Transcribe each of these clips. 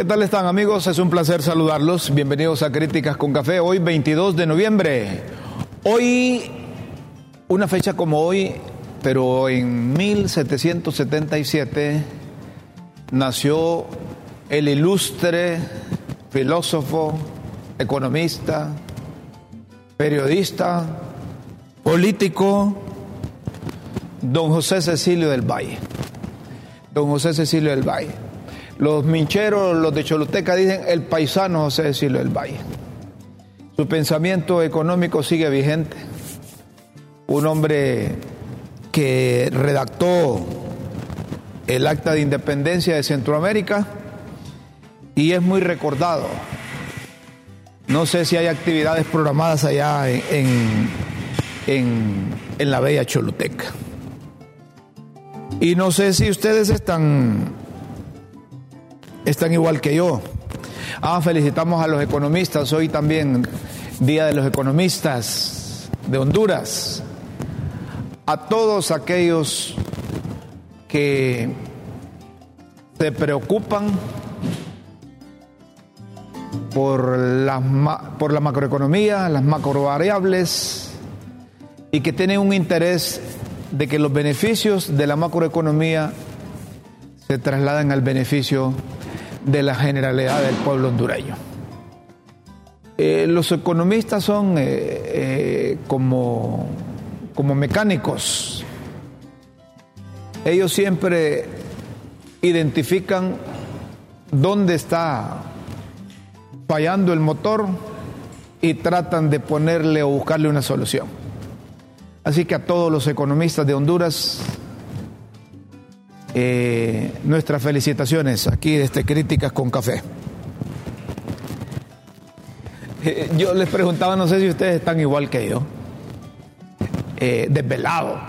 ¿Qué tal están amigos? Es un placer saludarlos. Bienvenidos a Críticas con Café. Hoy 22 de noviembre. Hoy, una fecha como hoy, pero en 1777 nació el ilustre filósofo, economista, periodista, político, don José Cecilio del Valle. Don José Cecilio del Valle. Los mincheros, los de Choluteca dicen el paisano José Cecilio del Valle. Su pensamiento económico sigue vigente. Un hombre que redactó el acta de independencia de Centroamérica y es muy recordado. No sé si hay actividades programadas allá en, en, en la bella Choluteca. Y no sé si ustedes están, están igual que yo. Ah, felicitamos a los economistas. Hoy también Día de los Economistas de Honduras. A todos aquellos que se preocupan por la, por la macroeconomía, las macrovariables y que tienen un interés de que los beneficios de la macroeconomía se trasladen al beneficio de la generalidad del pueblo hondureño. Eh, los economistas son eh, eh, como, como mecánicos. Ellos siempre identifican dónde está fallando el motor y tratan de ponerle o buscarle una solución. Así que a todos los economistas de Honduras, eh, nuestras felicitaciones aquí desde Críticas con Café. Eh, yo les preguntaba, no sé si ustedes están igual que yo, eh, desvelado.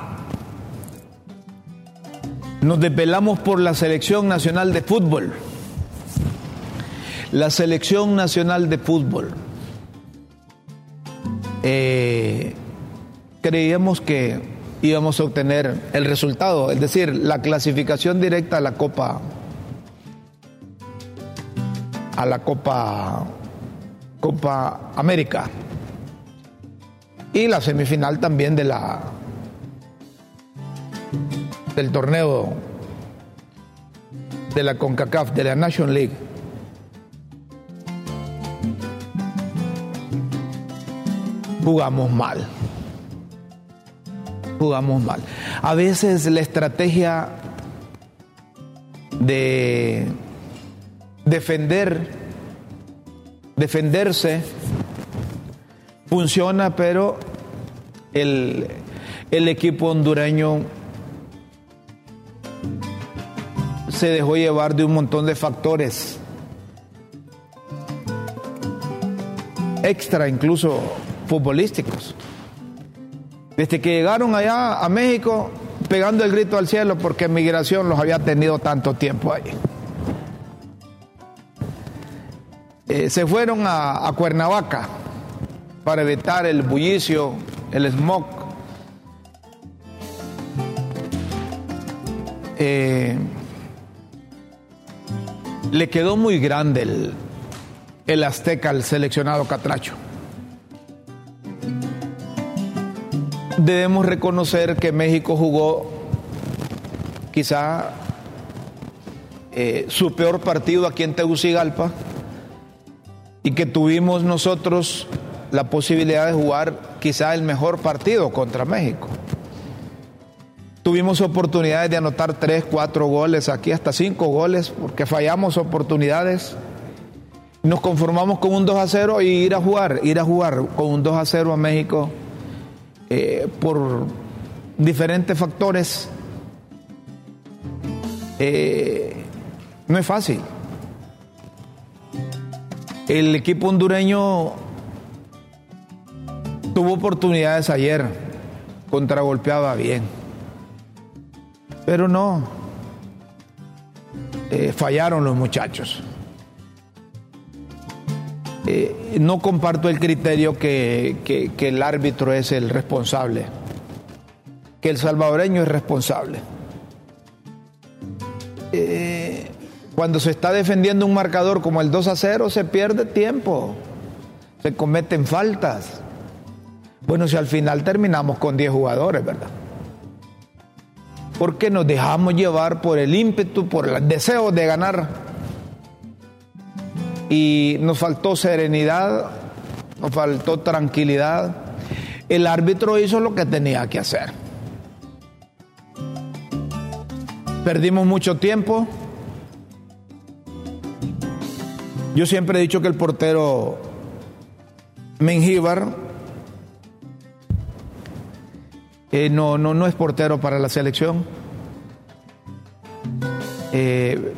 Nos desvelamos por la selección nacional de fútbol. La selección nacional de fútbol. Creíamos que íbamos a obtener el resultado, es decir, la clasificación directa a la Copa a la Copa Copa América y la semifinal también de la del torneo de la CONCACAF, de la Nation League. Jugamos mal jugamos mal. A veces la estrategia de defender, defenderse, funciona, pero el, el equipo hondureño se dejó llevar de un montón de factores extra, incluso futbolísticos. Desde que llegaron allá a México, pegando el grito al cielo porque migración los había tenido tanto tiempo ahí. Eh, se fueron a, Cuernavaca para evitar el bullicio, el smog. Eh, le quedó muy grande el, el Azteca al seleccionado Catracho. Debemos reconocer que México jugó quizá eh, su peor partido aquí en Tegucigalpa y que tuvimos nosotros la posibilidad de jugar quizá el mejor partido contra México. Tuvimos oportunidades de anotar tres, cuatro goles, aquí hasta cinco goles, porque fallamos oportunidades. Nos conformamos con un 2 a 0 y ir a jugar, ir a jugar con un 2 a 0 a México eh, por diferentes factores, eh, no es fácil. El equipo hondureño tuvo oportunidades ayer, contragolpeaba bien, pero no, eh, fallaron los muchachos. Eh, no comparto el criterio que, el árbitro es el responsable, que el salvadoreño es responsable. Eh, Cuando se está defendiendo un marcador como el 2 a 0, se pierde tiempo, se cometen faltas. Bueno, si al final terminamos con 10 jugadores, ¿verdad? Porque nos dejamos llevar por el ímpetu, por el deseo de ganar. Y nos faltó serenidad, nos faltó tranquilidad. El árbitro hizo lo que tenía que hacer. Perdimos mucho tiempo. Yo siempre he dicho que el portero Mengíbar eh, no, no, no es portero para la selección. Eh,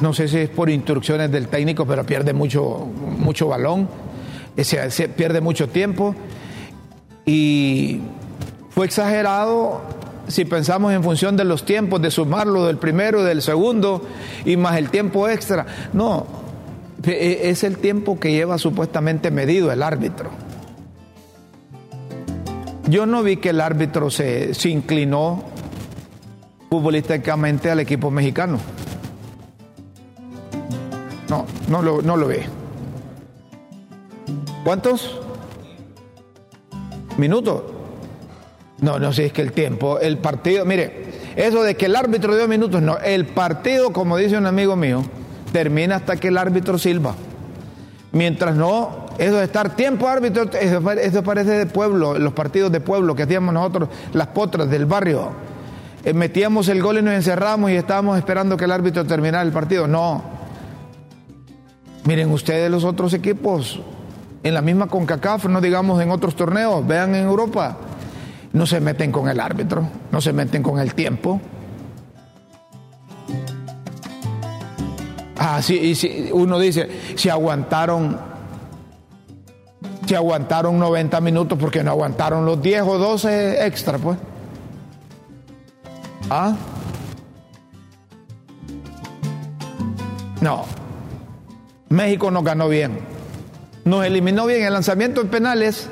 no sé si es por instrucciones del técnico, pero pierde mucho, mucho balón, eh, se pierde mucho tiempo y fue exagerado si pensamos en función de los tiempos, de sumarlo del primero, del segundo y más el tiempo extra. No, e, es el tiempo que lleva supuestamente medido el árbitro. Yo no vi que el árbitro se inclinó futbolísticamente al equipo mexicano. No, lo, no lo ve. ¿Cuántos? ¿Minutos? No, no, si es que el tiempo, el partido, mire, eso de que el árbitro dio minutos, no, el partido, como dice un amigo mío, termina hasta que el árbitro silba. Mientras no, eso de estar tiempo árbitro, eso, parece de pueblo, los partidos de pueblo que hacíamos nosotros, las potras del barrio. Eh, metíamos el gol y nos encerramos y estábamos esperando que el árbitro terminara el partido. No. Miren ustedes los otros equipos, en la misma CONCACAF, no digamos en otros torneos, vean en Europa no se meten con el árbitro, no se meten con el tiempo. Ah, sí, y si uno dice, si aguantaron, si aguantaron 90 minutos, porque no aguantaron los 10 o 12 extra, pues. ¿Ah? No. México nos ganó bien. Nos eliminó bien el lanzamiento de penales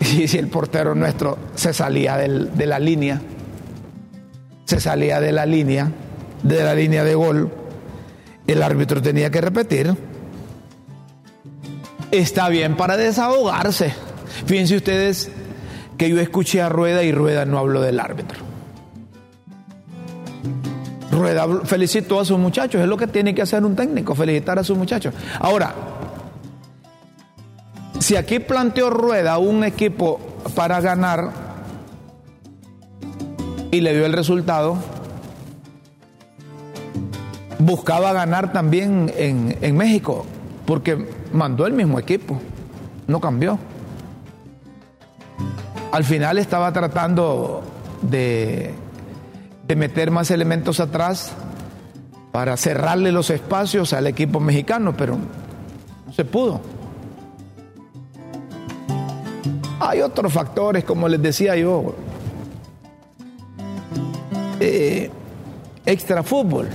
y si el portero nuestro se salía de la línea, se salía de la línea, de la línea de gol, el árbitro tenía que repetir. Está bien para desahogarse. Fíjense ustedes que yo escuché a Rueda y Rueda no habló del árbitro. Rueda felicitó a sus muchachos, es lo que tiene que hacer un técnico, felicitar a sus muchachos. Ahora, si aquí planteó Rueda un equipo para ganar y le dio el resultado, buscaba ganar también en, México, porque mandó el mismo equipo, no cambió. Al final estaba tratando de, de meter más elementos atrás para cerrarle los espacios al equipo mexicano, pero no se pudo. Hay otros factores, como les decía yo. Eh, extra fútbol.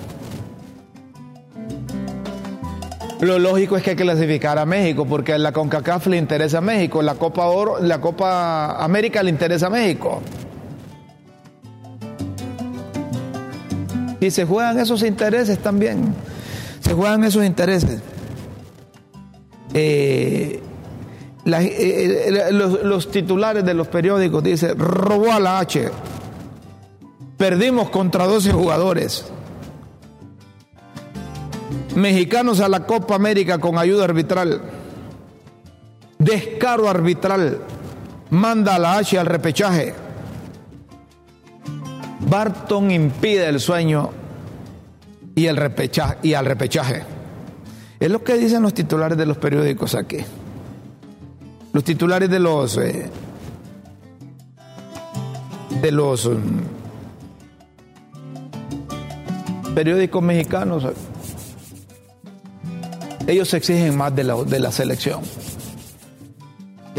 Lo lógico es que hay que clasificar a México, porque a la CONCACAF le interesa a México, la Copa Oro, la Copa América le interesa a México. Y se juegan esos intereses también. Se juegan esos intereses. Eh, eh, eh, los, titulares de los periódicos dicen, robó a la H, perdimos contra 12 jugadores, mexicanos a la Copa América con ayuda arbitral, descaro arbitral, manda a la H al repechaje, Barton impide el sueño y, el repechaje, y al repechaje. Es lo que dicen los titulares de los periódicos aquí. Los titulares de los eh, de los um, periódicos mexicanos ellos exigen más de la, de la selección.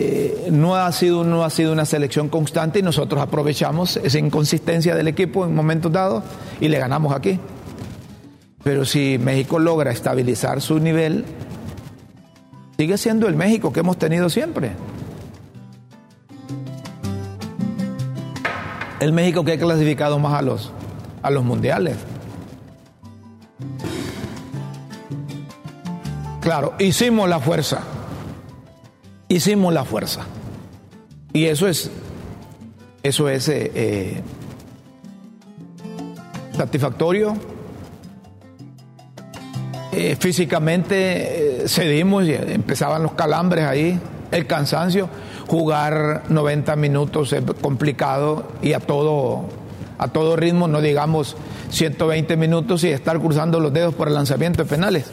Eh, no, ha sido, no ha sido una selección constante y nosotros aprovechamos esa inconsistencia del equipo en momentos dados y le ganamos aquí. Pero si México logra estabilizar su nivel, sigue siendo el México que hemos tenido siempre. El México que ha clasificado más a los, a los mundiales. Claro, hicimos la fuerza. Hicimos la fuerza. Y eso es, eso es eh, eh, satisfactorio. Eh, físicamente cedimos y empezaban los calambres ahí, el cansancio. Jugar 90 minutos es complicado y a todo, a todo ritmo, no digamos 120 minutos y estar cruzando los dedos por el lanzamiento de penales.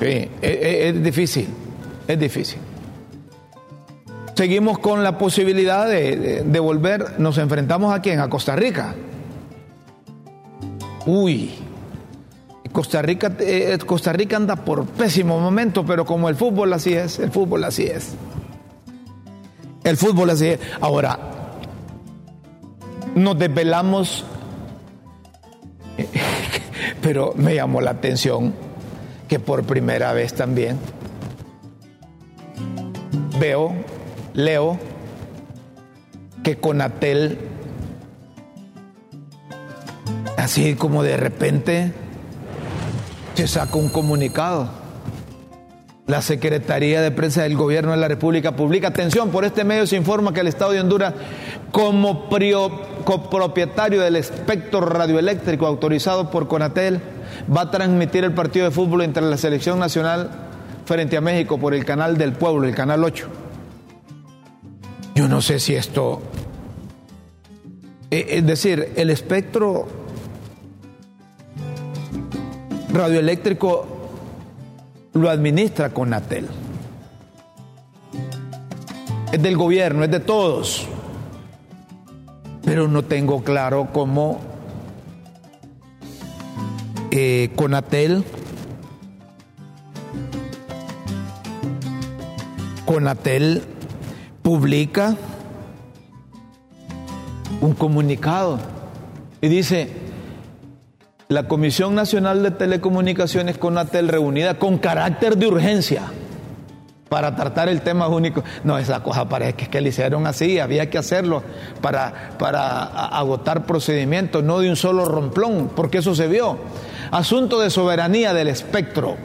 Sí, es, difícil, es difícil. Seguimos con la posibilidad de, volver, nos enfrentamos a quién, a Costa Rica. Uy, Costa Rica, eh, Costa Rica anda por pésimo momento, pero como el fútbol así es, el fútbol así es. El fútbol así es. Ahora, nos desvelamos, pero me llamó la atención que por primera vez también veo, leo, que Conatel, así como de repente, se saca un comunicado. La Secretaría de Prensa del Gobierno de la República publica, atención, por este medio se informa que el Estado de Honduras, como copropietario del espectro radioeléctrico autorizado por Conatel, va a transmitir el partido de fútbol entre la selección nacional frente a México por el canal del pueblo, el canal 8. Yo no sé si esto... Eh, es decir, el espectro radioeléctrico lo administra Conatel. Es del gobierno, es de todos. Pero no tengo claro cómo eh, Conatel, Conatel publica un comunicado y dice, la Comisión Nacional de Telecomunicaciones Conatel reunida con carácter de urgencia para tratar el tema único. No, esa cosa parece que, es que le hicieron así, había que hacerlo para, para agotar procedimientos, no de un solo romplón, porque eso se vio. Asunto de soberanía del espectro,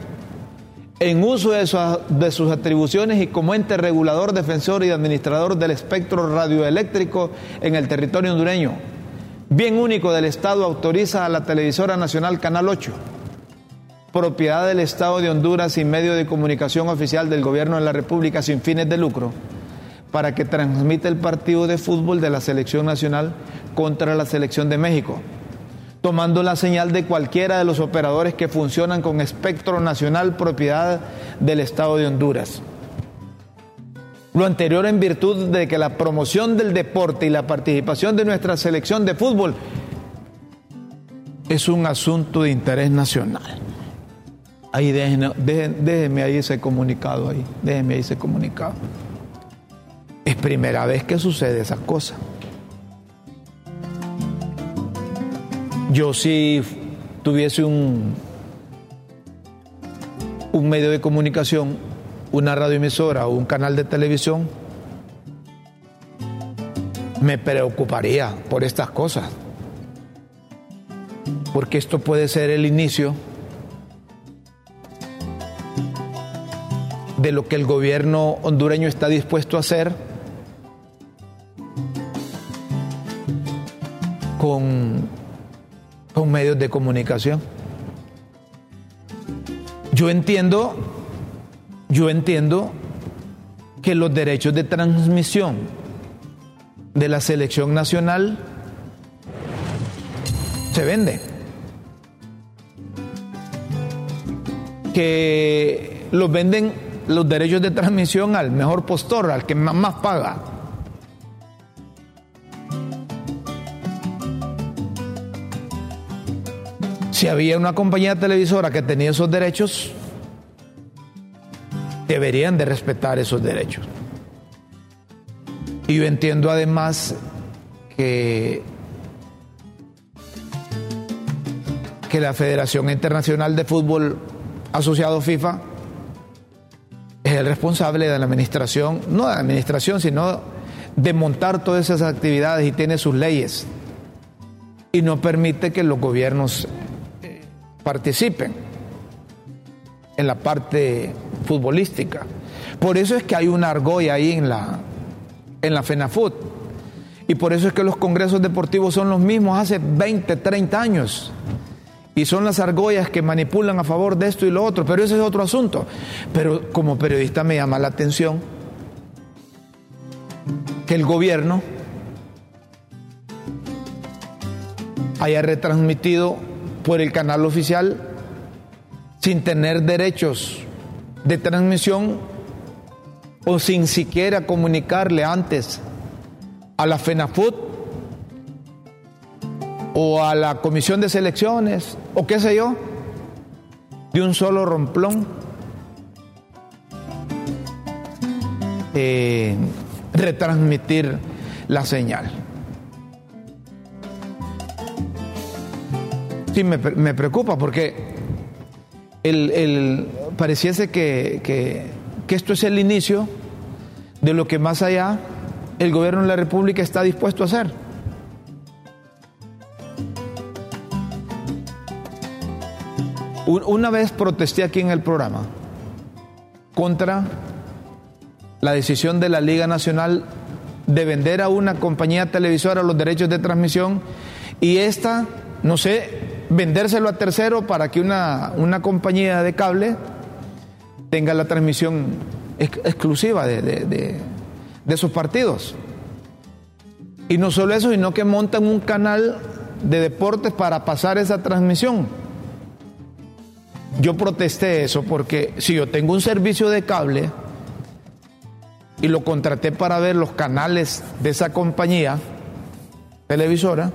en uso de, de sus atribuciones y como ente regulador, defensor y administrador del espectro radioeléctrico en el territorio hondureño. Bien único del Estado autoriza a la televisora nacional Canal 8 propiedad del Estado de Honduras y medio de comunicación oficial del Gobierno de la República sin fines de lucro, para que transmita el partido de fútbol de la selección nacional contra la selección de México, tomando la señal de cualquiera de los operadores que funcionan con espectro nacional propiedad del Estado de Honduras. Lo anterior en virtud de que la promoción del deporte y la participación de nuestra selección de fútbol es un asunto de interés nacional. Ahí déjenme ahí ese comunicado ahí, déjenme ahí ese comunicado. Es primera vez que sucede esa cosa. Yo si tuviese un, un medio de comunicación, una radioemisora o un canal de televisión, me preocuparía por estas cosas. Porque esto puede ser el inicio de lo que el gobierno hondureño está dispuesto a hacer con, con medios de comunicación. Yo entiendo, yo entiendo que los derechos de transmisión de la selección nacional se venden. Que los venden los derechos de transmisión al mejor postor, al que más, paga. Si había una compañía televisora que tenía esos derechos, deberían de respetar esos derechos. Y yo entiendo además que, que la Federación Internacional de Fútbol Asociado FIFA es el responsable de la administración, no de la administración, sino de montar todas esas actividades y tiene sus leyes y no permite que los gobiernos eh, participen en la parte futbolística. Por eso es que hay una argolla ahí en la, en la FENAFUT. Y por eso es que los congresos deportivos son los mismos hace 20, 30 años. Y son las argollas que manipulan a favor de esto y lo otro. Pero ese es otro asunto. Pero como periodista me llama la atención que el gobierno haya retransmitido por el canal oficial sin tener derechos de transmisión o sin siquiera comunicarle antes a la FENAFUT o a la Comisión de Selecciones o qué sé yo, de un solo romplón. Eh, retransmitir la señal. Sí, me, preocupa porque el, pareciese que, que esto es el inicio de lo que más allá el gobierno de la República está dispuesto a hacer. Una vez protesté aquí en el programa contra la decisión de la Liga Nacional de vender a una compañía televisora los derechos de transmisión y esta, no sé, vendérselo a tercero para que una, una compañía de cable tenga la transmisión exclusiva de, de, de, sus partidos. Y no solo eso, sino que montan un canal de deportes para pasar esa transmisión. Yo protesté eso porque si yo tengo un servicio de cable y lo contraté para ver los canales de esa compañía televisora,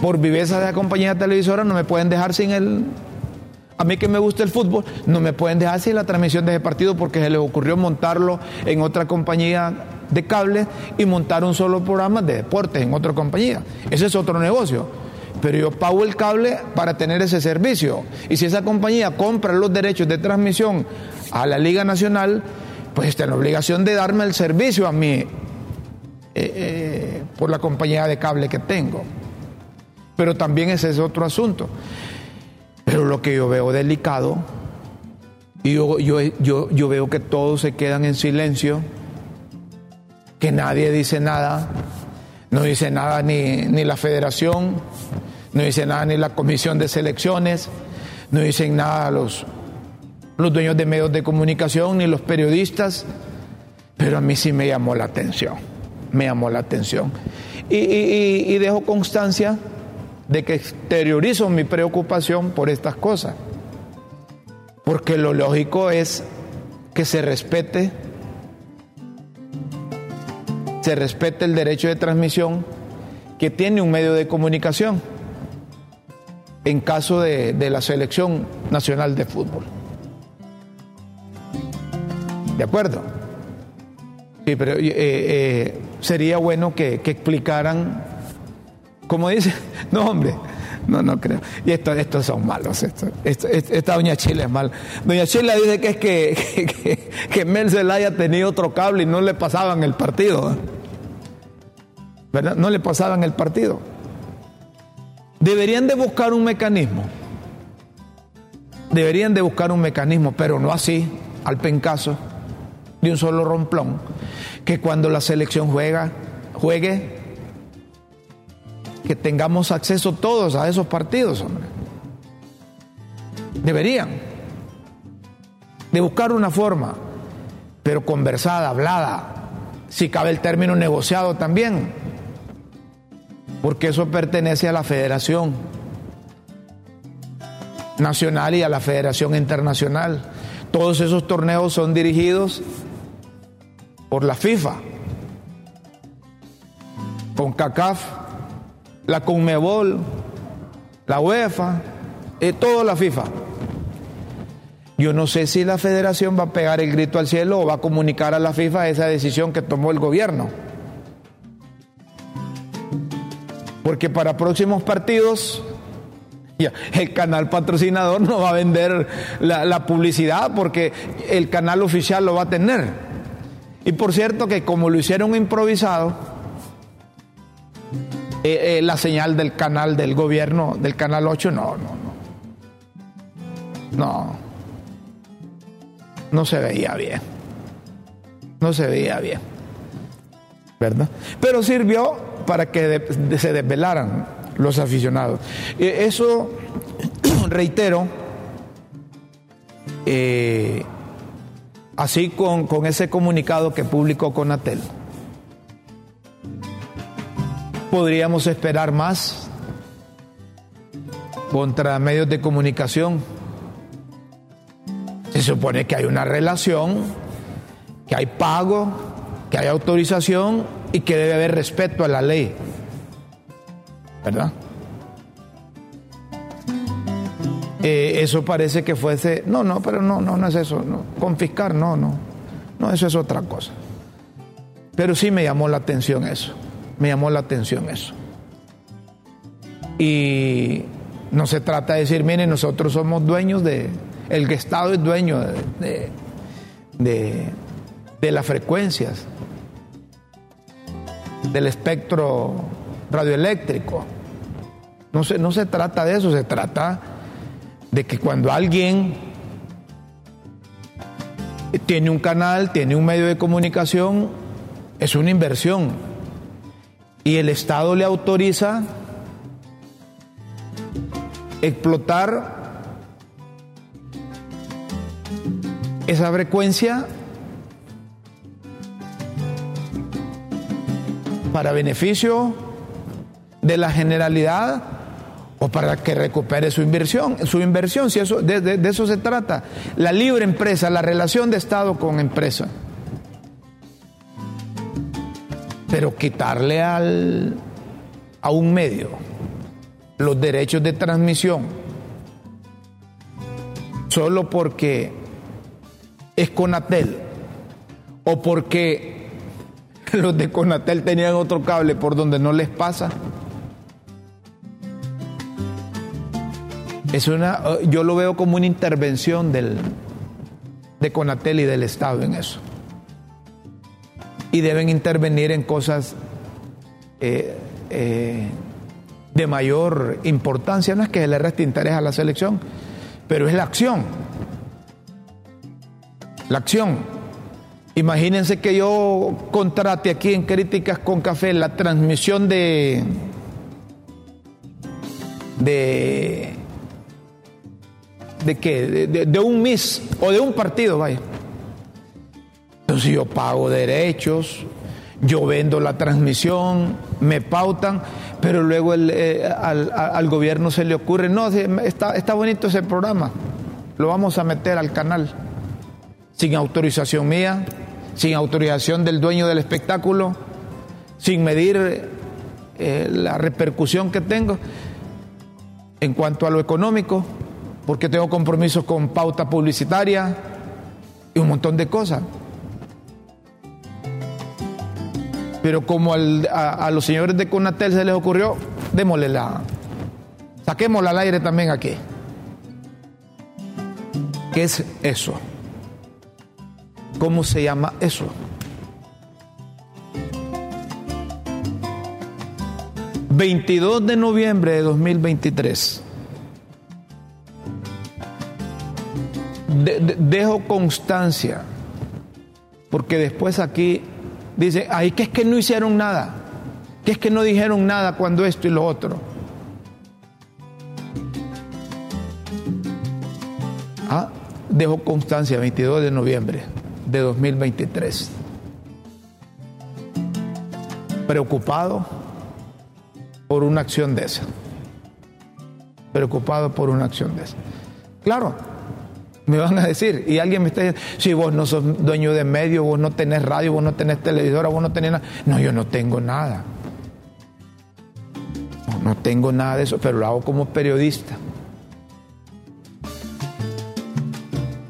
por viveza de la compañía televisora no me pueden dejar sin el... A mí que me gusta el fútbol, no me pueden dejar sin la transmisión de ese partido porque se les ocurrió montarlo en otra compañía de cable y montar un solo programa de deportes en otra compañía. Ese es otro negocio. Pero yo pago el cable para tener ese servicio. Y si esa compañía compra los derechos de transmisión a la Liga Nacional, pues está en obligación de darme el servicio a mí eh, eh, por la compañía de cable que tengo. Pero también ese es otro asunto. Pero lo que yo veo delicado, y yo, yo, yo, veo que todos se quedan en silencio, que nadie dice nada, no dice nada ni, ni la federación, no dice nada ni la comisión de selecciones, no dicen nada los, los dueños de medios de comunicación ni los periodistas, pero a mí sí me llamó la atención, me llamó la atención. Y, y dejo constancia de que exteriorizo mi preocupación por estas cosas. Porque lo lógico es que se respete, se respete el derecho de transmisión que tiene un medio de comunicación en caso de, la selección nacional de fútbol. ¿De acuerdo? Sí, pero eh, eh, sería bueno que, que explicaran como dice, no hombre, no, no creo. Y estos, estos son malos. Esto, esta doña Chile es mal. Doña Chile dice que es que, que, que, haya tenido otro cable y no le pasaban el partido. ¿Verdad? No le pasaban el partido. Deberían de buscar un mecanismo. Deberían de buscar un mecanismo, pero no así, al pencaso, de un solo romplón, que cuando la selección juega, juegue que tengamos acceso todos a esos partidos, hombre. Deberían de buscar una forma, pero conversada, hablada, si cabe el término negociado también, porque eso pertenece a la Federación Nacional y a la Federación Internacional. Todos esos torneos son dirigidos por la FIFA, con CACAF la Conmebol, la UEFA, y toda la FIFA. Yo no sé si la federación va a pegar el grito al cielo o va a comunicar a la FIFA esa decisión que tomó el gobierno. Porque para próximos partidos el canal patrocinador no va a vender la, publicidad porque el canal oficial lo va a tener. Y por cierto que como lo hicieron improvisado, eh, eh, la señal del canal del gobierno, del canal 8, no, no, no. No. No se veía bien. No se veía bien. Pero sirvió para que se desvelaran los aficionados. eso, reitero, eh, así con, con, ese comunicado que publicó Conatel. Podríamos esperar más contra medios de comunicación. Se supone que hay una relación, que hay pago, que hay autorización y que debe haber respeto a la ley. ¿Verdad? Eh, eso parece que fuese, no, no, pero no, no, no es eso, confiscar, no, no, no, eso es otra cosa. Pero sí me llamó la atención eso, me llamó la atención eso. Y no se trata de decir, miren, nosotros somos dueños de, el Estado es dueño de, de las frecuencias, del espectro radioeléctrico. No se, no se trata de eso, se trata de que cuando alguien tiene un canal, tiene un medio de comunicación, es una inversión. Y el Estado le autoriza explotar esa frecuencia para beneficio de la generalidad o para que recupere su inversión, su inversión, si eso, de, eso se trata. La libre empresa, la relación de Estado con empresa. Pero quitarle al, a un medio los derechos de transmisión solo porque es Conatel o porque los de Conatel tenían otro cable por donde no les pasa Es una, eh, yo lo veo como una intervención del, de Conatel y del Estado en eso. Y deben intervenir en cosas eh, eh, de mayor importancia. No es que se le reste interés a la selección, pero es la acción. La acción. Imagínense que yo contrate aquí en Críticas con Café la transmisión de, de ¿De qué? De, un MIS o de un partido, vaya. Entonces yo pago derechos, yo vendo la transmisión, me pautan, pero luego eh, al, gobierno se le ocurre, no, está, está bonito ese programa, lo vamos a meter al canal, sin autorización mía, sin autorización del dueño del espectáculo, sin medir eh, la repercusión que tengo en cuanto a lo económico porque tengo compromisos con pauta publicitaria y un montón de cosas. Pero como a, los señores de Conatel se les ocurrió, démosle la. Saquémosla al aire también aquí. ¿Qué es eso? ¿Cómo se llama eso? ...22 de noviembre de 2023... dejo constancia, porque después aquí dice, ay, que es que no hicieron nada, que es que no dijeron nada cuando esto y lo otro. Ah, dejo constancia 22 de noviembre de 2023. Preocupado por una acción de esa. Preocupado por una acción de esa. Claro, me van a decir, y alguien me está diciendo, si vos no sos dueño de medio, vos no tenés radio, vos no tenés televisora, vos no tenés nada. No, yo no tengo nada. No tengo nada de eso, pero lo hago como periodista.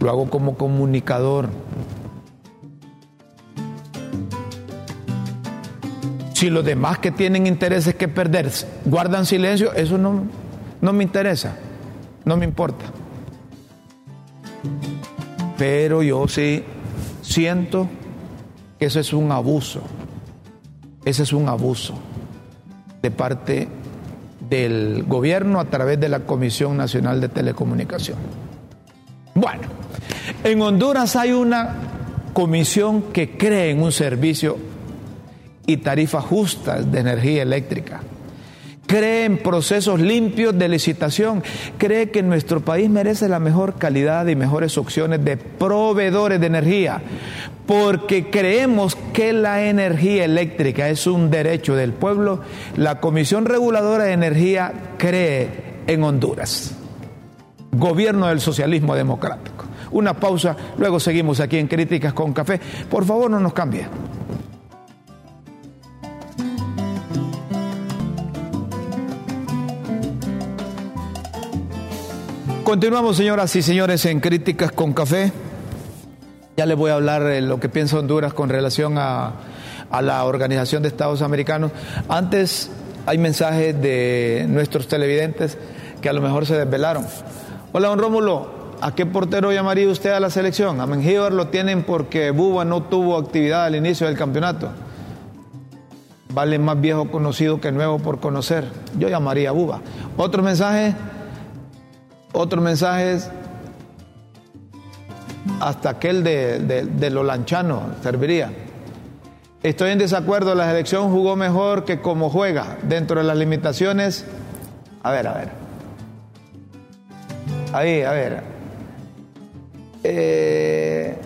Lo hago como comunicador. Si los demás que tienen intereses que perder guardan silencio, eso no, no me interesa, no me importa. Pero yo sí siento que eso es un abuso. Ese es un abuso. de parte del gobierno a través de la Comisión Nacional de Telecomunicación. Bueno, en Honduras hay una comisión que cree en un servicio y tarifas justas de energía eléctrica cree en procesos limpios de licitación, cree que nuestro país merece la mejor calidad y mejores opciones de proveedores de energía, porque creemos que la energía eléctrica es un derecho del pueblo, la Comisión Reguladora de Energía cree en Honduras, gobierno del socialismo democrático. Una pausa, luego seguimos aquí en Críticas con Café. Por favor, no nos cambie. Continuamos, señoras y señores, en Críticas con Café. Ya les voy a hablar de lo que piensa Honduras con relación a, la Organización de Estados Americanos. Antes hay mensajes de nuestros televidentes que a lo mejor se desvelaron. Hola, don Rómulo, ¿a qué portero llamaría usted a la selección? A Mengíbar lo tienen porque Buba no tuvo actividad al inicio del campeonato. Vale más viejo conocido que nuevo por conocer. Yo llamaría a Buba. Otro mensaje otro mensaje es hasta aquel de, lo lanchano serviría. Estoy en desacuerdo, la selección jugó mejor que como juega, dentro de las limitaciones. A ver, a ver. Ahí, a ver. Eh,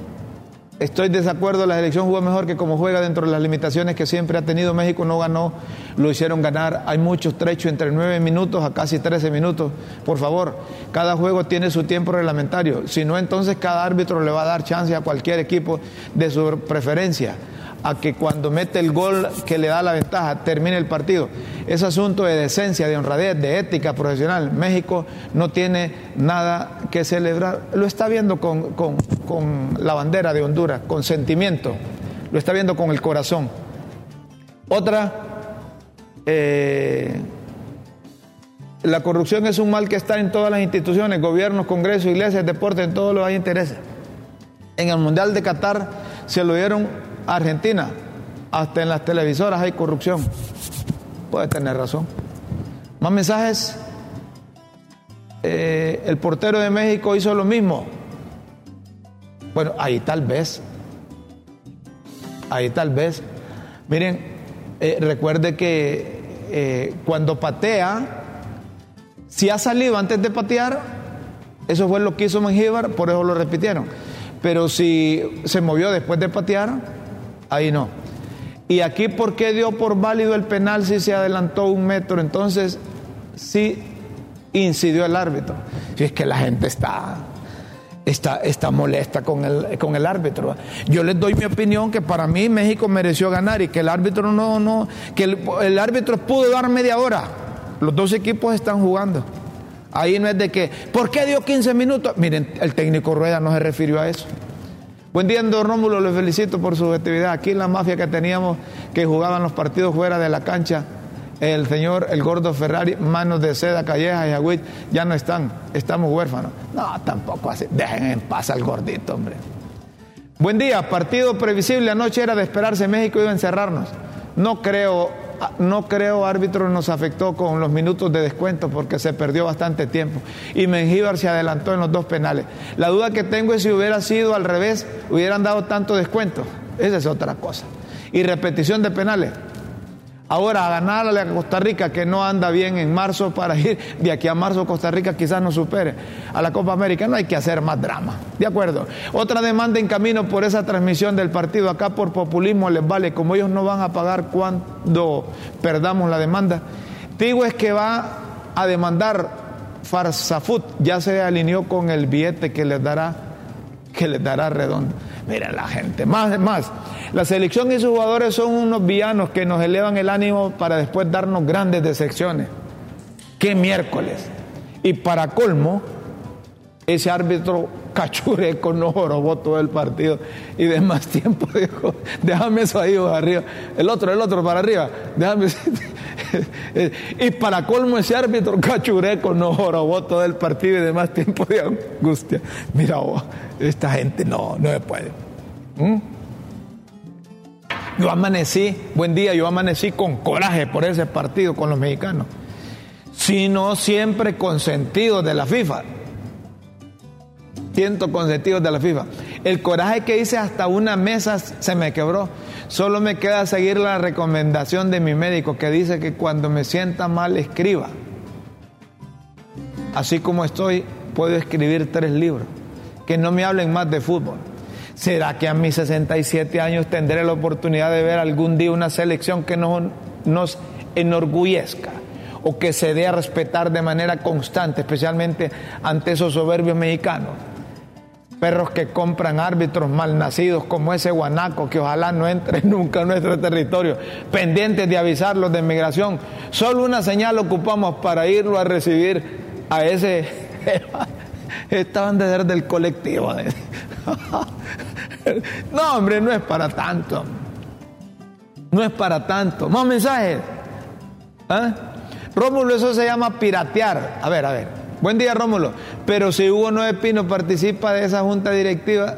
Estoy de desacuerdo, la selección jugó mejor que como juega dentro de las limitaciones que siempre ha tenido. México no ganó, lo hicieron ganar. Hay muchos trechos entre 9 minutos a casi 13 minutos. Por favor, cada juego tiene su tiempo reglamentario. Si no, entonces cada árbitro le va a dar chance a cualquier equipo de su preferencia a que cuando mete el gol que le da la ventaja termine el partido. Es asunto de decencia, de honradez, de ética profesional. México no tiene nada que celebrar. Lo está viendo con, la bandera de Honduras, con sentimiento. Lo está viendo con el corazón. Otra, eh, la corrupción es un mal que está en todas las instituciones, gobiernos, congresos, iglesias, deportes, en todos los hay intereses. En el Mundial de Qatar se lo dieron Argentina, hasta en las televisoras hay corrupción. Puede tener razón. Más mensajes. Eh, el portero de México hizo lo mismo. Bueno, ahí tal vez. Ahí tal vez. Miren, eh, recuerde que eh, cuando patea, si ha salido antes de patear, eso fue lo que hizo Mengíbar, por eso lo repitieron. Pero si se movió después de patear, Ahí no. Y aquí, ¿por qué dio por válido el penal si se adelantó un metro? Entonces, sí incidió el árbitro. Si es que la gente está, está, está molesta con el, con el árbitro. Yo les doy mi opinión que para mí México mereció ganar y que el árbitro no, no, que el, el árbitro pudo dar media hora. Los dos equipos están jugando. Ahí no es de que, ¿por qué dio 15 minutos? Miren, el técnico Rueda no se refirió a eso. Buen día, don Rómulo, le felicito por su actividad. Aquí en la mafia que teníamos que jugaban los partidos fuera de la cancha, el señor, el gordo Ferrari, manos de seda, calleja y agüit, ya no están, estamos huérfanos. No, tampoco así. Dejen en paz al gordito, hombre. Buen día, partido previsible. Anoche era de esperarse, México iba a encerrarnos. No creo no creo árbitro nos afectó con los minutos de descuento porque se perdió bastante tiempo y Mengíbar se adelantó en los dos penales. La duda que tengo es si hubiera sido al revés, hubieran dado tanto descuento. Esa es otra cosa. Y repetición de penales. Ahora, a ganarle a Costa Rica, que no anda bien en marzo, para ir de aquí a marzo Costa Rica quizás no supere a la Copa América, no hay que hacer más drama. ¿De acuerdo? Otra demanda en camino por esa transmisión del partido, acá por populismo les vale, como ellos no van a pagar cuando perdamos la demanda. Digo es que va a demandar Farsafut, ya se alineó con el billete que les dará, que les dará redondo. Mira la gente, más, más. La selección y sus jugadores son unos villanos que nos elevan el ánimo para después darnos grandes decepciones. ¡Qué miércoles! Y para colmo, ese árbitro cachureco no jorobó todo el partido y de más tiempo dijo, déjame eso ahí arriba, el otro, el otro para arriba, déjame y para colmo ese árbitro cachureco no jorobó todo el partido y de más tiempo de angustia. Mira, esta gente no, no se puede. ¿Mm? yo amanecí, buen día, yo amanecí con coraje por ese partido con los mexicanos, sino siempre con sentido de la FIFA. Siento consentidos de la FIFA. El coraje que hice hasta una mesa se me quebró. Solo me queda seguir la recomendación de mi médico que dice que cuando me sienta mal escriba. Así como estoy, puedo escribir tres libros. Que no me hablen más de fútbol. ¿Será que a mis 67 años tendré la oportunidad de ver algún día una selección que nos, nos enorgullezca? o que se dé a respetar de manera constante, especialmente ante esos soberbios mexicanos perros que compran árbitros malnacidos como ese guanaco que ojalá no entre nunca a nuestro territorio, pendientes de avisarlos de inmigración. Solo una señal ocupamos para irlo a recibir a ese... Estaban de ser del colectivo. No, hombre, no es para tanto. No es para tanto. Más mensajes. ¿Ah? Rómulo, eso se llama piratear. A ver, a ver. Buen día, Rómulo. Pero si Hugo Noé Pino participa de esa junta directiva,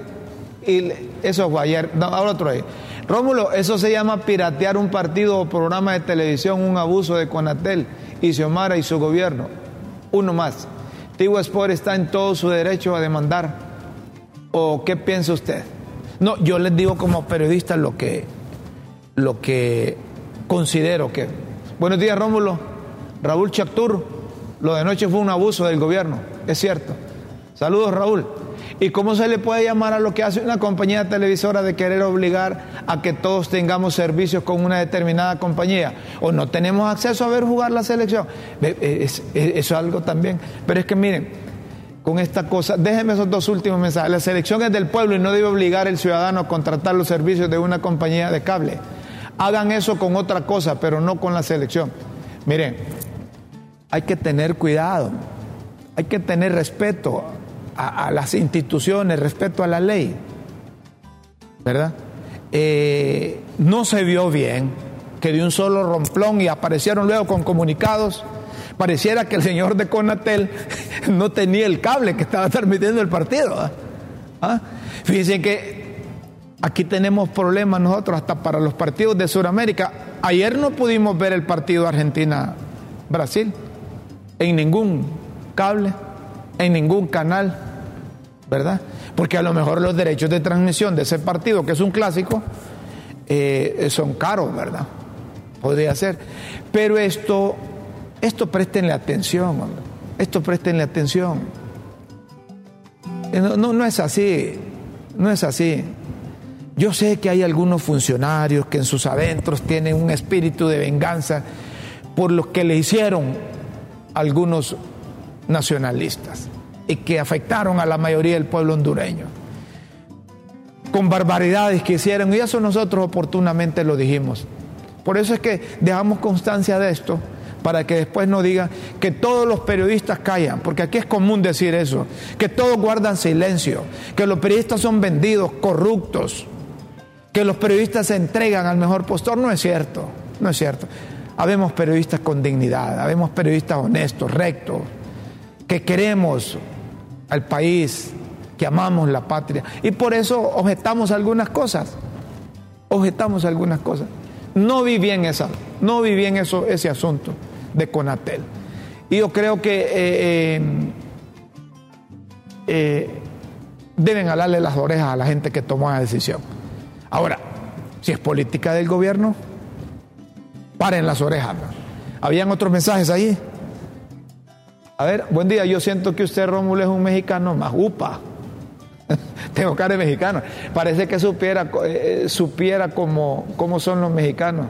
y eso fue ayer, no, ahora otro ahí. Rómulo, eso se llama piratear un partido o programa de televisión, un abuso de Conatel y Xiomara y su gobierno. Uno más. Tigo Sport está en todo su derecho a demandar. ¿O qué piensa usted? No, yo les digo como periodista lo que, lo que considero que. Buenos días, Rómulo. Raúl Chactur. Lo de noche fue un abuso del gobierno, es cierto. Saludos, Raúl. ¿Y cómo se le puede llamar a lo que hace una compañía televisora de querer obligar a que todos tengamos servicios con una determinada compañía? ¿O no tenemos acceso a ver jugar la selección? eso es algo también. Pero es que miren, con esta cosa, déjenme esos dos últimos mensajes. La selección es del pueblo y no debe obligar al ciudadano a contratar los servicios de una compañía de cable. Hagan eso con otra cosa, pero no con la selección. Miren, hay que tener cuidado, hay que tener respeto a, las instituciones, respeto a la ley, ¿verdad? Eh, no se vio bien que de un solo romplón y aparecieron luego con comunicados, pareciera que el señor de Conatel no tenía el cable que estaba transmitiendo el partido. ¿ah? ¿Ah? Fíjense que aquí tenemos problemas nosotros hasta para los partidos de Sudamérica. Ayer no pudimos ver el partido Argentina-Brasil en ningún cable, en ningún canal, ¿verdad? Porque a lo mejor los derechos de transmisión de ese partido, que es un clásico, eh, son caros, ¿verdad? Podría ser. Pero esto, esto préstenle atención. Esto préstenle atención. Eh, no, no, no es así, no es así. Yo sé que hay algunos funcionarios que en sus adentros tienen un espíritu de venganza por los que le hicieron algunos nacionalistas y que afectaron a la mayoría del pueblo hondureño. Con barbaridades que hicieron, y eso nosotros oportunamente lo dijimos. Por eso es que dejamos constancia de esto, para que después no digan que todos los periodistas callan, porque aquí es común decir eso, que todos guardan silencio, que los periodistas son vendidos, corruptos, que los periodistas se entregan al mejor postor. No es cierto, no es cierto. Habemos periodistas con dignidad, habemos periodistas honestos, rectos, que queremos al país, que amamos la patria. Y por eso objetamos algunas cosas. Objetamos algunas cosas. No vi bien esa, no vi bien eso, ese asunto de Conatel. Y yo creo que eh, eh, eh, deben alarle las orejas a la gente que tomó la decisión. Ahora, si es política del gobierno, Paren las orejas. ¿Habían otros mensajes ahí? A ver, buen día. Yo siento que usted, Rómulo, es un mexicano más. ¡Upa! Tengo cara de mexicano. Parece que supiera, eh, supiera cómo, cómo son los mexicanos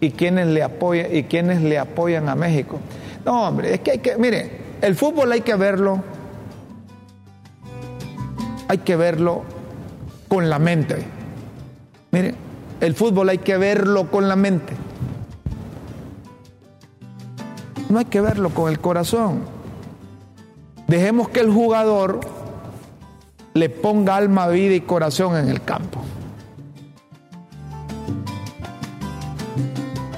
y quiénes le apoyan y quiénes le apoyan a México. No, hombre, es que hay que, mire, el fútbol hay que verlo, hay que verlo con la mente. Mire, el fútbol hay que verlo con la mente. No hay que verlo con el corazón. Dejemos que el jugador le ponga alma, vida y corazón en el campo.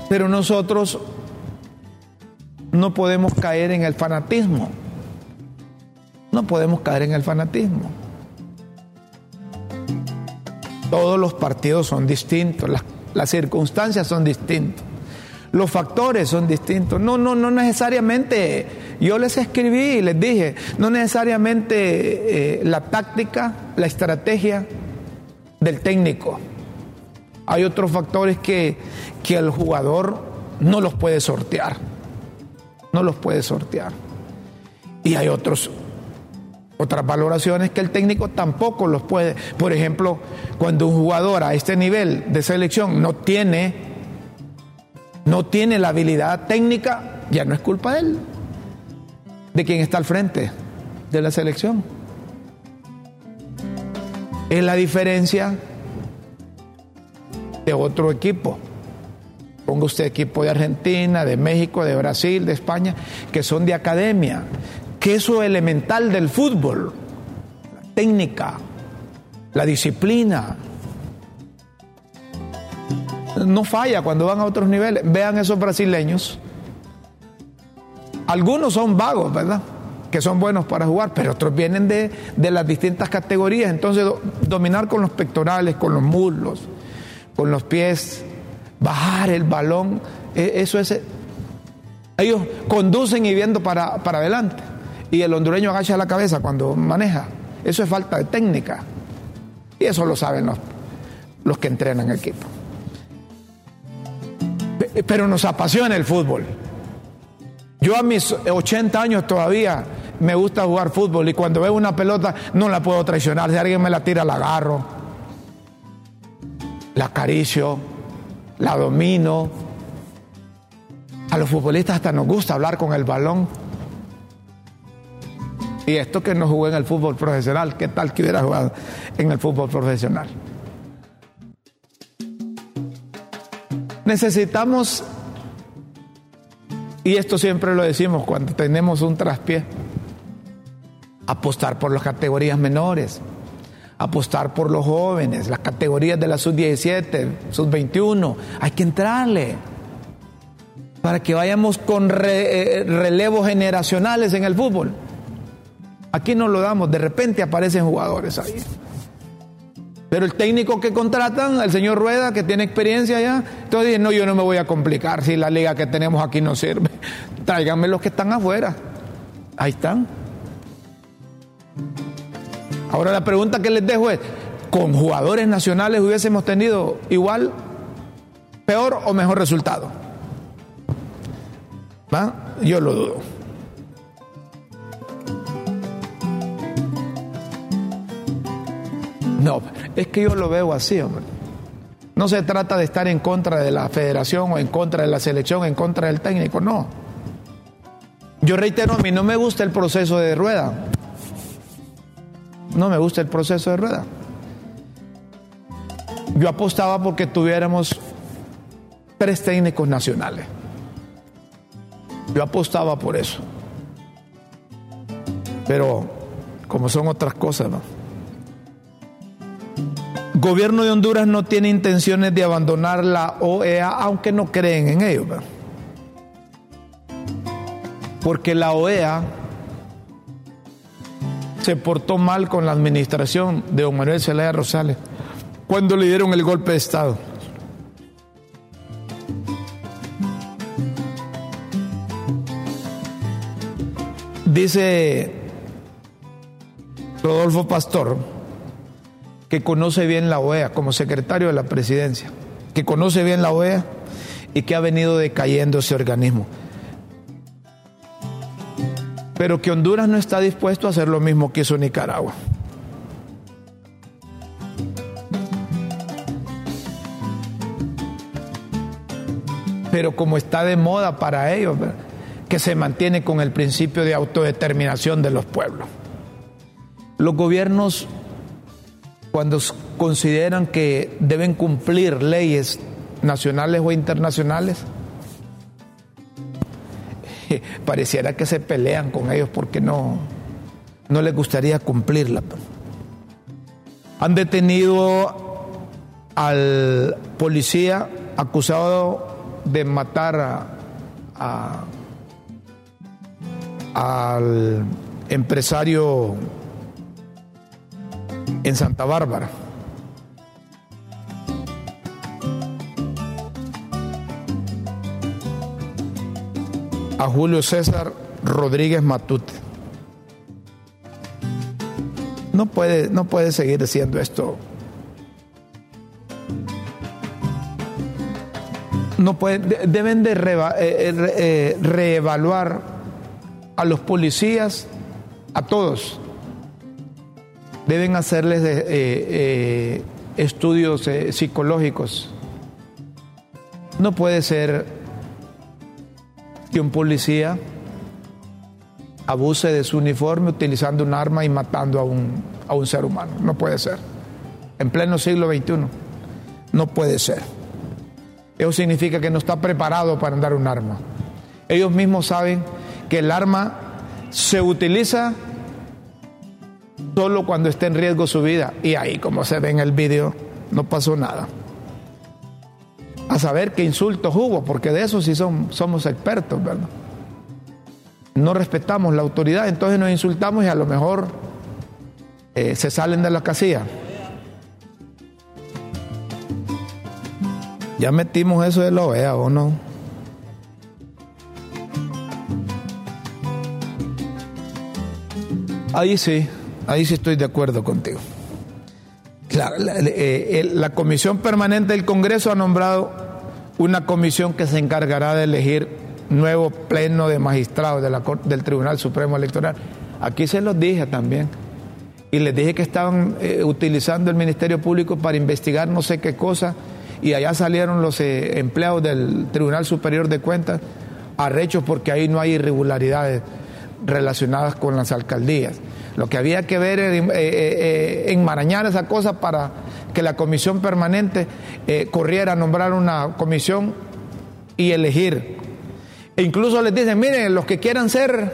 Pero nosotros no podemos caer en el fanatismo. No podemos caer en el fanatismo. Todos los partidos son distintos, las Las circunstancias son distintas. Los factores son distintos. No, no, no necesariamente. Yo les escribí y les dije, no necesariamente eh, la táctica, la estrategia del técnico. Hay otros factores que, que el jugador no los puede sortear. No los puede sortear. Y hay otros otras valoraciones que el técnico tampoco los puede. Por ejemplo, cuando un jugador a este nivel de selección no tiene, no tiene la habilidad técnica, ya no es culpa de él, de quien está al frente de la selección. Es la diferencia de otro equipo. Ponga usted equipo de Argentina, de México, de Brasil, de España, que son de academia, que eso elemental del fútbol, la técnica, la disciplina. No falla cuando van a otros niveles. Vean esos brasileños. Algunos son vagos, ¿verdad? Que son buenos para jugar, pero otros vienen de, de las distintas categorías. Entonces, dominar con los pectorales, con los muslos, con los pies, bajar el balón, e, eso es... Ellos conducen y viendo para, para adelante y el hondureño agacha la cabeza cuando maneja. Eso es falta de técnica. Y eso lo saben los, los que entrenan equipo. Pero nos apasiona el fútbol. Yo a mis 80 años todavía me gusta jugar fútbol y cuando veo una pelota no la puedo traicionar. Si alguien me la tira, la agarro, la acaricio, la domino. A los futbolistas hasta nos gusta hablar con el balón. Y esto que no jugué en el fútbol profesional, ¿qué tal que hubiera jugado en el fútbol profesional? Necesitamos, y esto siempre lo decimos cuando tenemos un traspié, apostar por las categorías menores, apostar por los jóvenes, las categorías de la sub-17, sub-21, hay que entrarle para que vayamos con eh, relevos generacionales en el fútbol. Aquí no lo damos, de repente aparecen jugadores ahí. Pero el técnico que contratan, el señor Rueda, que tiene experiencia ya, entonces dice, no, yo no me voy a complicar si la liga que tenemos aquí no sirve. Tráiganme los que están afuera. Ahí están. Ahora la pregunta que les dejo es, ¿con jugadores nacionales hubiésemos tenido igual, peor o mejor resultado? ¿Va? Yo lo dudo. No, es que yo lo veo así, hombre. No se trata de estar en contra de la federación o en contra de la selección, en contra del técnico, no. Yo reitero, a mí no me gusta el proceso de rueda. No me gusta el proceso de rueda. Yo apostaba porque tuviéramos tres técnicos nacionales. Yo apostaba por eso. Pero como son otras cosas, ¿no? Gobierno de Honduras no tiene intenciones de abandonar la OEA, aunque no creen en ello. Porque la OEA se portó mal con la administración de don Manuel Zelaya Rosales cuando le dieron el golpe de Estado. Dice Rodolfo Pastor, que conoce bien la OEA como secretario de la presidencia, que conoce bien la OEA y que ha venido decayendo ese organismo. Pero que Honduras no está dispuesto a hacer lo mismo que hizo Nicaragua. Pero como está de moda para ellos, que se mantiene con el principio de autodeterminación de los pueblos. Los gobiernos cuando consideran que deben cumplir leyes nacionales o internacionales, pareciera que se pelean con ellos porque no, no les gustaría cumplirla. Han detenido al policía acusado de matar al empresario en Santa Bárbara. A Julio César Rodríguez Matute. No puede, no puede seguir diciendo esto. No puede, deben de eh, eh, eh, reevaluar a los policías, a todos, Deben hacerles estudios psicológicos. No puede ser que un policía abuse de su uniforme utilizando un arma y matando a un, a un ser humano. No puede ser. En pleno siglo XXI. No puede ser. Eso significa que no está preparado para andar un arma. Ellos mismos saben que el arma se utiliza solo cuando está en riesgo su vida. Y ahí, como se ve en el vídeo, no pasó nada. A saber qué insultos hubo, porque de eso sí somos expertos, ¿verdad? no respetamos la autoridad, entonces nos insultamos y a lo mejor eh, se salen de la casilla. Ya metimos eso de la OEA o no. Ahí sí, ahí sí estoy de acuerdo contigo. Eh, la Comisión Permanente del Congreso ha nombrado una comisión que se encargará de elegir nuevo pleno de magistrados del Tribunal Supremo Electoral. Aquí se los dije también. Y les dije que estaban eh, utilizando el Ministerio Público para investigar no sé qué cosa. Y allá salieron los eh, empleados del Tribunal Superior de Cuentas arrechos porque ahí no hay irregularidades relacionadas con las alcaldías. Lo que había que ver era eh, enmarañar esa cosa para que la comisión permanente corriera a nombrar una comisión y elegir e incluso les dicen, miren, los que quieran ser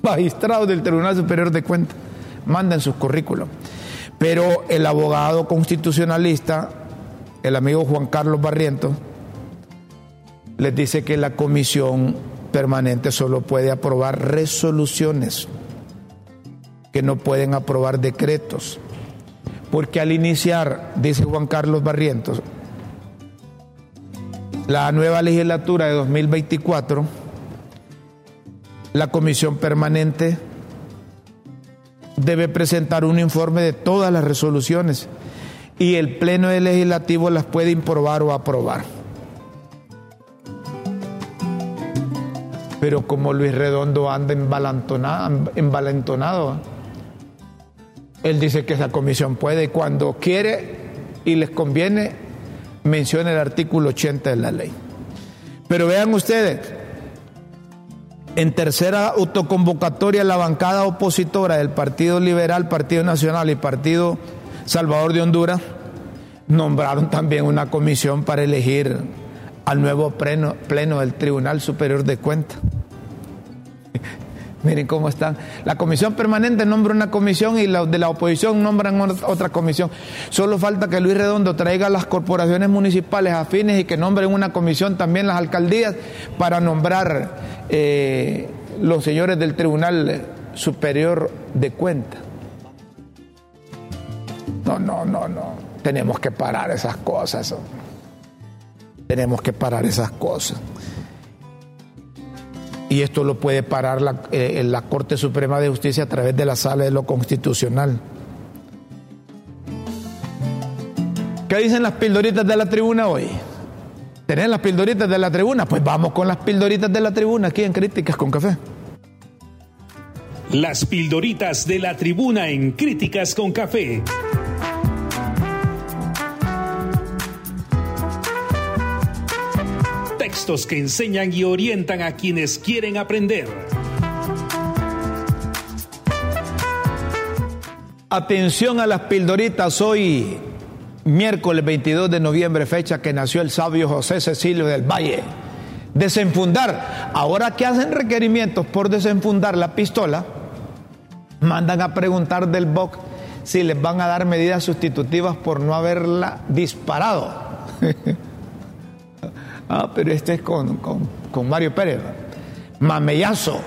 magistrados del Tribunal Superior de Cuentas, manden sus currículos. Pero el abogado constitucionalista, el amigo Juan Carlos Barrientos, les dice que la comisión permanente solo puede aprobar resoluciones, que no pueden aprobar decretos. Porque al iniciar, dice Juan Carlos Barrientos, la nueva legislatura de 2024, la comisión permanente debe presentar un informe de todas las resoluciones y el Pleno Legislativo las puede improbar o aprobar. Pero como Luis Redondo anda envalentonado, él dice que esa comisión puede cuando quiere y les conviene menciona el artículo 80 de la ley. Pero vean ustedes, en tercera autoconvocatoria la bancada opositora del Partido Liberal, Partido Nacional y Partido Salvador de Honduras nombraron también una comisión para elegir al nuevo pleno, pleno del Tribunal Superior de Cuentas. Miren cómo están. La comisión permanente nombra una comisión y los de la oposición nombran otra comisión. Solo falta que Luis Redondo traiga las corporaciones municipales afines y que nombren una comisión también las alcaldías para nombrar eh, los señores del Tribunal Superior de Cuentas. No, no, no, no. Tenemos que parar esas cosas. Tenemos que parar esas cosas y esto lo puede parar la, eh, la Corte Suprema de Justicia a través de la sala de lo constitucional. ¿Qué dicen las pildoritas de la tribuna hoy? ¿Tenés las pildoritas de la tribuna? Pues vamos con las pildoritas de la tribuna aquí en Críticas con Café. Las pildoritas de la tribuna en Críticas con Café. Que enseñan y orientan a quienes quieren aprender. Atención a las pildoritas hoy, miércoles 22 de noviembre, fecha que nació el sabio José Cecilio del Valle. Desenfundar. Ahora que hacen requerimientos por desenfundar la pistola, mandan a preguntar del BOC si les van a dar medidas sustitutivas por no haberla disparado. Ah, pero este es con, Mario Pérez. Mamellazo.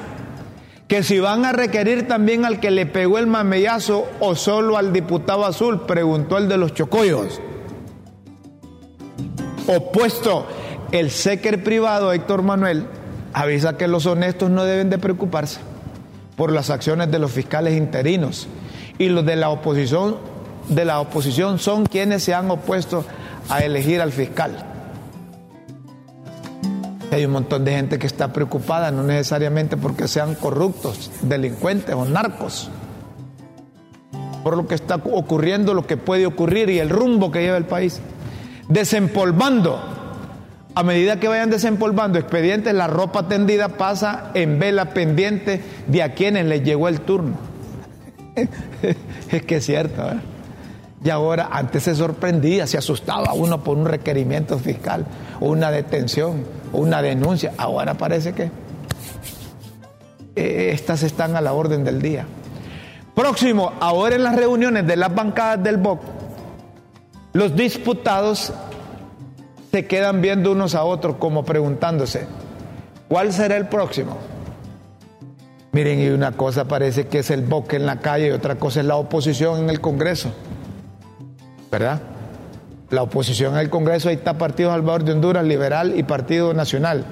Que si van a requerir también al que le pegó el mamellazo o solo al diputado azul, preguntó el de los chocollos. Opuesto, el séquer privado Héctor Manuel avisa que los honestos no deben de preocuparse por las acciones de los fiscales interinos y los de la oposición de la oposición son quienes se han opuesto a elegir al fiscal. Hay un montón de gente que está preocupada, no necesariamente porque sean corruptos, delincuentes o narcos, por lo que está ocurriendo, lo que puede ocurrir y el rumbo que lleva el país. Desempolvando, a medida que vayan desempolvando expedientes, la ropa tendida pasa en vela pendiente de a quienes les llegó el turno. es que es cierto, ¿eh? Y ahora, antes se sorprendía, se asustaba uno por un requerimiento fiscal, una detención, una denuncia. Ahora parece que eh, estas están a la orden del día. Próximo, ahora en las reuniones de las bancadas del BOC, los diputados se quedan viendo unos a otros como preguntándose, ¿cuál será el próximo? Miren, y una cosa parece que es el BOC en la calle y otra cosa es la oposición en el Congreso. ¿verdad? La oposición el Congreso, ahí está Partido Salvador de Honduras, Liberal y Partido Nacional.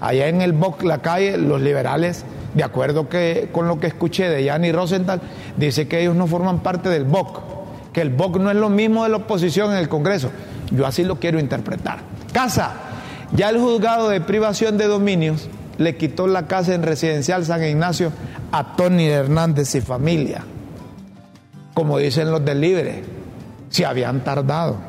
Allá en el BOC, la calle, los liberales, de acuerdo que, con lo que escuché de Yanni Rosenthal, dice que ellos no forman parte del BOC, que el BOC no es lo mismo de la oposición en el Congreso. Yo así lo quiero interpretar. Casa, ya el juzgado de privación de dominios le quitó la casa en residencial San Ignacio a Tony Hernández y familia, como dicen los del Libre si habían tardado.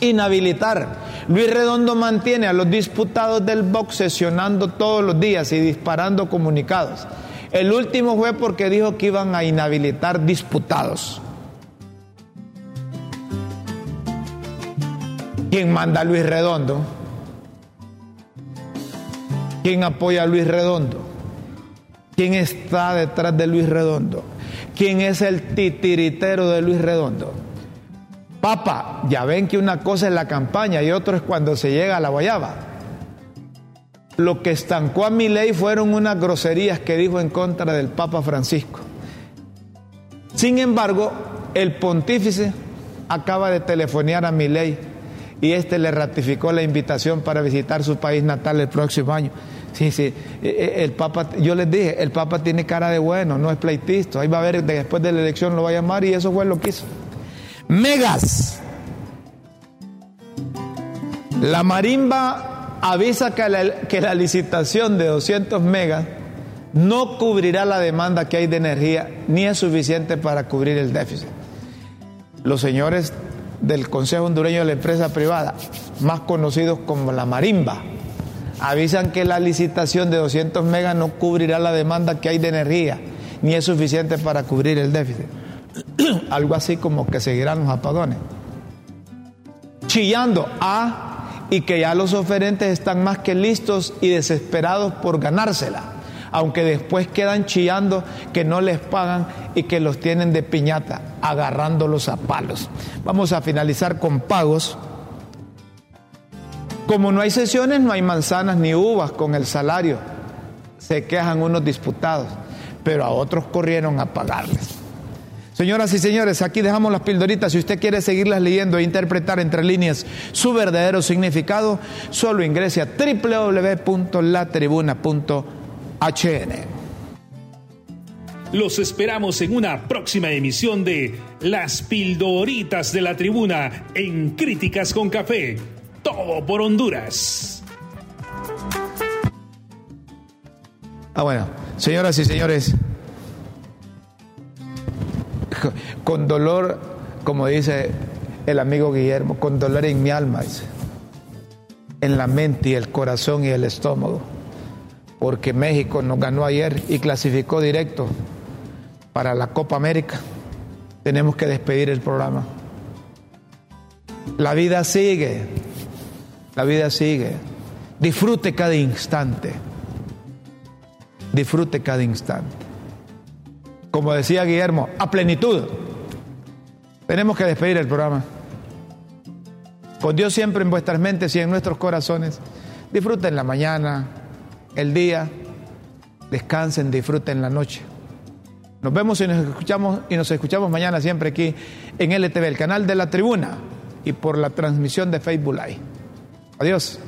Inhabilitar. Luis Redondo mantiene a los diputados del box sesionando todos los días y disparando comunicados. El último fue porque dijo que iban a inhabilitar diputados. ¿Quién manda a Luis Redondo? ¿Quién apoya a Luis Redondo? ¿Quién está detrás de Luis Redondo? ¿Quién es el titiritero de Luis Redondo? Papa, ya ven que una cosa es la campaña y otro es cuando se llega a la guayaba. Lo que estancó a mi ley fueron unas groserías que dijo en contra del Papa Francisco. Sin embargo, el pontífice acaba de telefonear a mi ley y este le ratificó la invitación para visitar su país natal el próximo año. Sí, sí. E, e, el Papa, yo les dije, el Papa tiene cara de bueno, no es pleitista. Ahí va a ver, después de la elección lo va a llamar y eso fue lo que hizo. Megas. La marimba avisa que la, licitación de 200 megas no cubrirá la demanda que hay de energía ni es suficiente para cubrir el déficit. Los señores del Consejo Hondureño de la Empresa Privada, más conocidos como la marimba, avisan que la licitación de 200 megas no cubrirá la demanda que hay de energía, ni es suficiente para cubrir el déficit. Algo así como que seguirán los apagones. Chillando a y que ya los oferentes están más que listos y desesperados por ganársela, aunque después quedan chillando que no les pagan y que los tienen de piñata, agarrándolos a palos. Vamos a finalizar con pagos como no hay sesiones, no hay manzanas ni uvas con el salario. Se quejan unos disputados, pero a otros corrieron a pagarles. Señoras y señores, aquí dejamos las pildoritas. Si usted quiere seguirlas leyendo e interpretar entre líneas su verdadero significado, solo ingrese a www.latribuna.hn. Los esperamos en una próxima emisión de Las Pildoritas de la Tribuna en Críticas con Café todo por Honduras. Ah, bueno, señoras y señores, con dolor, como dice el amigo Guillermo, con dolor en mi alma, en la mente y el corazón y el estómago, porque México nos ganó ayer y clasificó directo para la Copa América. Tenemos que despedir el programa. La vida sigue. La vida sigue. Disfrute cada instante. Disfrute cada instante. Como decía Guillermo, a plenitud. Tenemos que despedir el programa. Con Dios siempre en vuestras mentes y en nuestros corazones. Disfruten la mañana, el día, descansen, disfruten la noche. Nos vemos y nos escuchamos y nos escuchamos mañana siempre aquí en LTV, el canal de la Tribuna y por la transmisión de Facebook Live. Adiós.